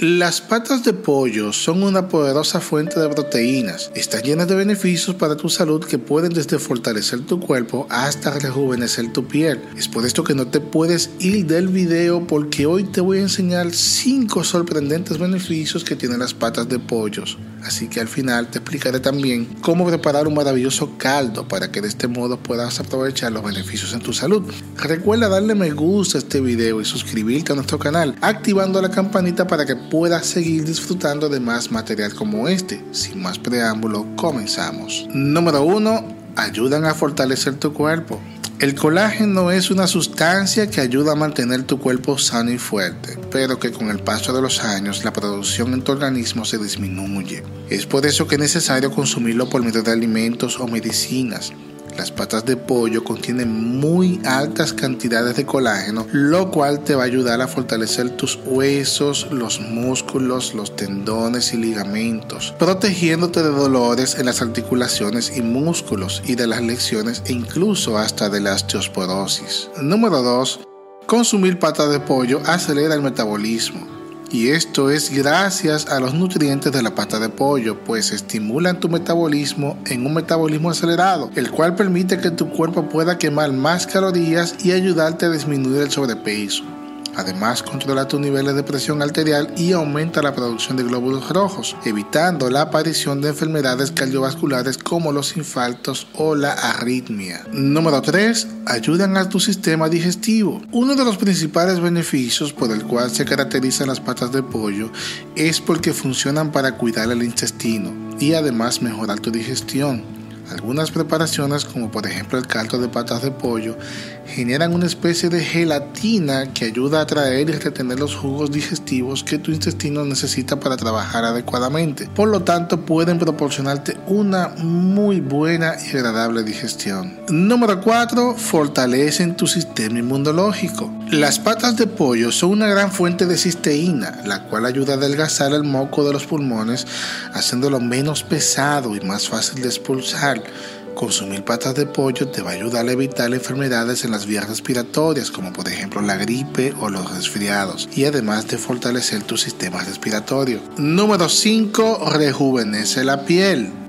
Las patas de pollo son una poderosa fuente de proteínas. Están llenas de beneficios para tu salud que pueden desde fortalecer tu cuerpo hasta rejuvenecer tu piel. Es por esto que no te puedes ir del video porque hoy te voy a enseñar 5 sorprendentes beneficios que tienen las patas de pollos. Así que al final te explicaré también cómo preparar un maravilloso caldo para que de este modo puedas aprovechar los beneficios en tu salud. Recuerda darle me gusta a este video y suscribirte a nuestro canal, activando la campanita para que puedas seguir disfrutando de más material como este. Sin más preámbulo, comenzamos. Número 1. Ayudan a fortalecer tu cuerpo. El colágeno es una sustancia que ayuda a mantener tu cuerpo sano y fuerte, pero que con el paso de los años la producción en tu organismo se disminuye. Es por eso que es necesario consumirlo por medio de alimentos o medicinas. Las patas de pollo contienen muy altas cantidades de colágeno, lo cual te va a ayudar a fortalecer tus huesos, los músculos, los tendones y ligamentos, protegiéndote de dolores en las articulaciones y músculos y de las lesiones e incluso hasta de la osteoporosis. Número 2. Consumir patas de pollo acelera el metabolismo y esto es gracias a los nutrientes de la pata de pollo, pues estimulan tu metabolismo en un metabolismo acelerado, el cual permite que tu cuerpo pueda quemar más calorías y ayudarte a disminuir el sobrepeso. Además, controla tus niveles de presión arterial y aumenta la producción de glóbulos rojos, evitando la aparición de enfermedades cardiovasculares como los infartos o la arritmia. Número 3. Ayudan a tu sistema digestivo. Uno de los principales beneficios por el cual se caracterizan las patas de pollo es porque funcionan para cuidar el intestino y además mejorar tu digestión. Algunas preparaciones, como por ejemplo el caldo de patas de pollo, generan una especie de gelatina que ayuda a atraer y retener los jugos digestivos que tu intestino necesita para trabajar adecuadamente. Por lo tanto, pueden proporcionarte una muy buena y agradable digestión. Número 4. Fortalecen tu sistema inmunológico. Las patas de pollo son una gran fuente de cisteína, la cual ayuda a adelgazar el moco de los pulmones, haciéndolo menos pesado y más fácil de expulsar Consumir patas de pollo te va a ayudar a evitar enfermedades en las vías respiratorias, como por ejemplo la gripe o los resfriados, y además de fortalecer tu sistema respiratorio. Número 5. Rejuvenece la piel.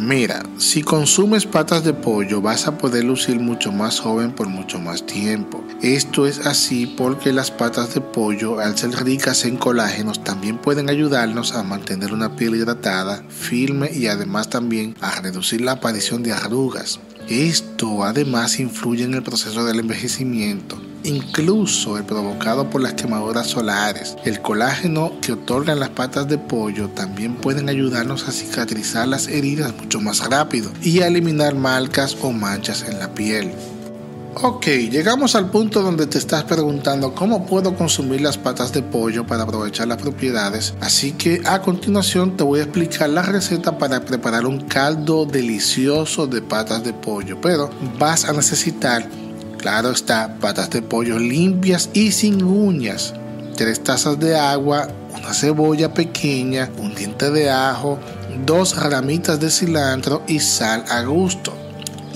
Mira, si consumes patas de pollo vas a poder lucir mucho más joven por mucho más tiempo. Esto es así porque las patas de pollo, al ser ricas en colágenos, también pueden ayudarnos a mantener una piel hidratada, firme y además también a reducir la aparición de arrugas. Esto además influye en el proceso del envejecimiento incluso el provocado por las quemaduras solares. El colágeno que otorgan las patas de pollo también pueden ayudarnos a cicatrizar las heridas mucho más rápido y a eliminar marcas o manchas en la piel. Ok, llegamos al punto donde te estás preguntando cómo puedo consumir las patas de pollo para aprovechar las propiedades, así que a continuación te voy a explicar la receta para preparar un caldo delicioso de patas de pollo, pero vas a necesitar Claro está, patas de pollo limpias y sin uñas, tres tazas de agua, una cebolla pequeña, un diente de ajo, dos ramitas de cilantro y sal a gusto.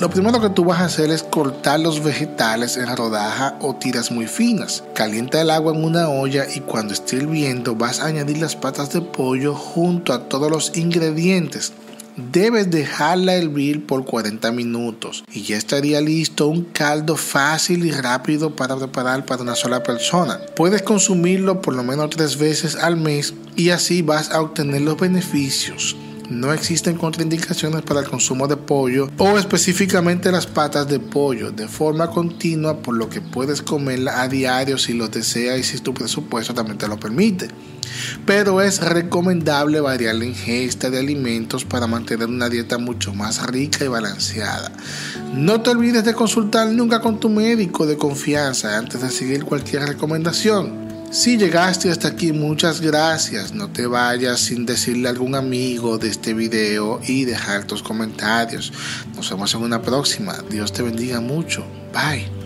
Lo primero que tú vas a hacer es cortar los vegetales en rodaja o tiras muy finas. Calienta el agua en una olla y cuando esté hirviendo vas a añadir las patas de pollo junto a todos los ingredientes Debes dejarla hervir por 40 minutos y ya estaría listo un caldo fácil y rápido para preparar para una sola persona. Puedes consumirlo por lo menos tres veces al mes y así vas a obtener los beneficios no existen contraindicaciones para el consumo de pollo o específicamente las patas de pollo de forma continua, por lo que puedes comerla a diario si lo deseas y si tu presupuesto también te lo permite. Pero es recomendable variar la ingesta de alimentos para mantener una dieta mucho más rica y balanceada. No te olvides de consultar nunca con tu médico de confianza antes de seguir cualquier recomendación. Si llegaste hasta aquí, muchas gracias. No te vayas sin decirle a algún amigo de este video y dejar tus comentarios. Nos vemos en una próxima. Dios te bendiga mucho. Bye.